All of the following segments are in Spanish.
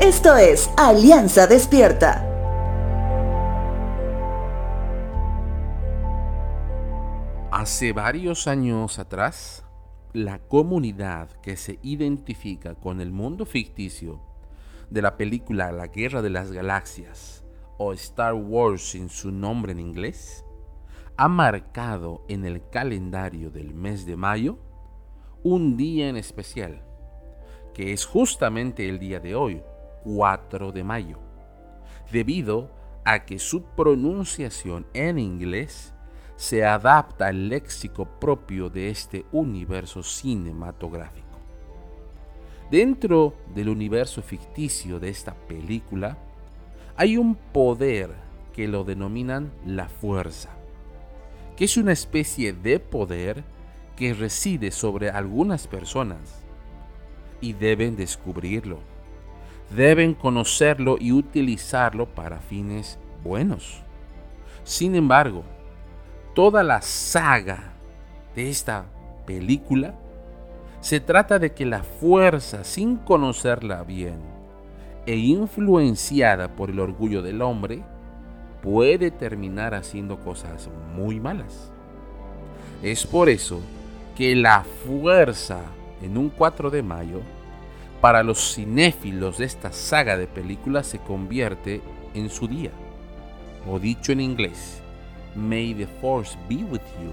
Esto es Alianza Despierta. Hace varios años atrás, la comunidad que se identifica con el mundo ficticio de la película La Guerra de las Galaxias o Star Wars sin su nombre en inglés, ha marcado en el calendario del mes de mayo un día en especial, que es justamente el día de hoy, 4 de mayo, debido a que su pronunciación en inglés se adapta al léxico propio de este universo cinematográfico. Dentro del universo ficticio de esta película, hay un poder que lo denominan la fuerza, que es una especie de poder que reside sobre algunas personas y deben descubrirlo deben conocerlo y utilizarlo para fines buenos. Sin embargo, toda la saga de esta película se trata de que la fuerza, sin conocerla bien e influenciada por el orgullo del hombre, puede terminar haciendo cosas muy malas. Es por eso que la fuerza en un 4 de mayo para los cinéfilos de esta saga de películas se convierte en su día. O dicho en inglés, May the Force be with you,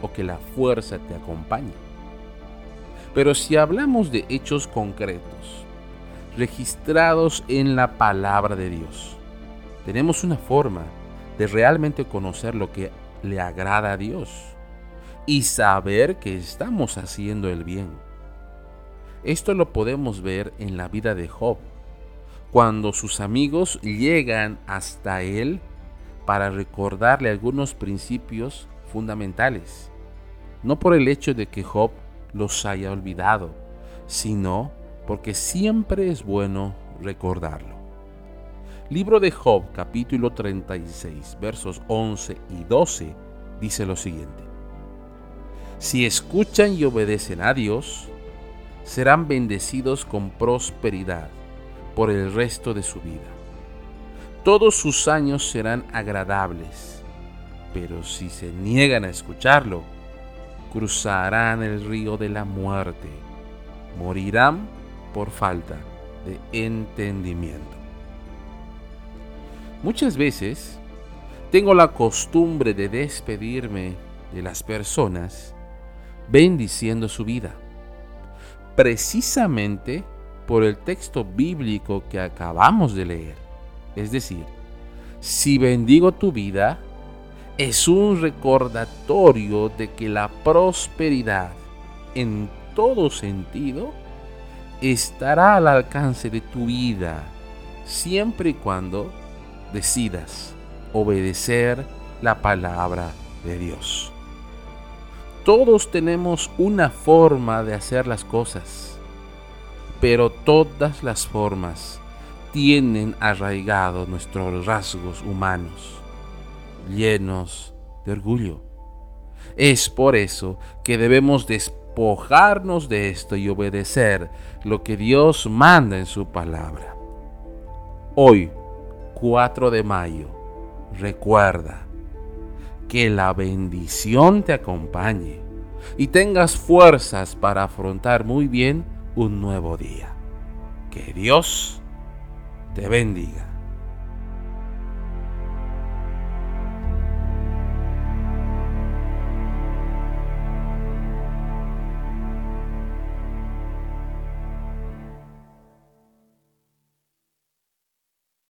o que la fuerza te acompañe. Pero si hablamos de hechos concretos, registrados en la palabra de Dios, tenemos una forma de realmente conocer lo que le agrada a Dios y saber que estamos haciendo el bien esto lo podemos ver en la vida de Job, cuando sus amigos llegan hasta él para recordarle algunos principios fundamentales, no por el hecho de que Job los haya olvidado, sino porque siempre es bueno recordarlo. Libro de Job capítulo 36 versos 11 y 12 dice lo siguiente. Si escuchan y obedecen a Dios, serán bendecidos con prosperidad por el resto de su vida. Todos sus años serán agradables, pero si se niegan a escucharlo, cruzarán el río de la muerte, morirán por falta de entendimiento. Muchas veces tengo la costumbre de despedirme de las personas bendiciendo su vida precisamente por el texto bíblico que acabamos de leer. Es decir, si bendigo tu vida, es un recordatorio de que la prosperidad en todo sentido estará al alcance de tu vida, siempre y cuando decidas obedecer la palabra de Dios. Todos tenemos una forma de hacer las cosas, pero todas las formas tienen arraigados nuestros rasgos humanos, llenos de orgullo. Es por eso que debemos despojarnos de esto y obedecer lo que Dios manda en su palabra. Hoy, 4 de mayo, recuerda, que la bendición te acompañe y tengas fuerzas para afrontar muy bien un nuevo día. Que Dios te bendiga.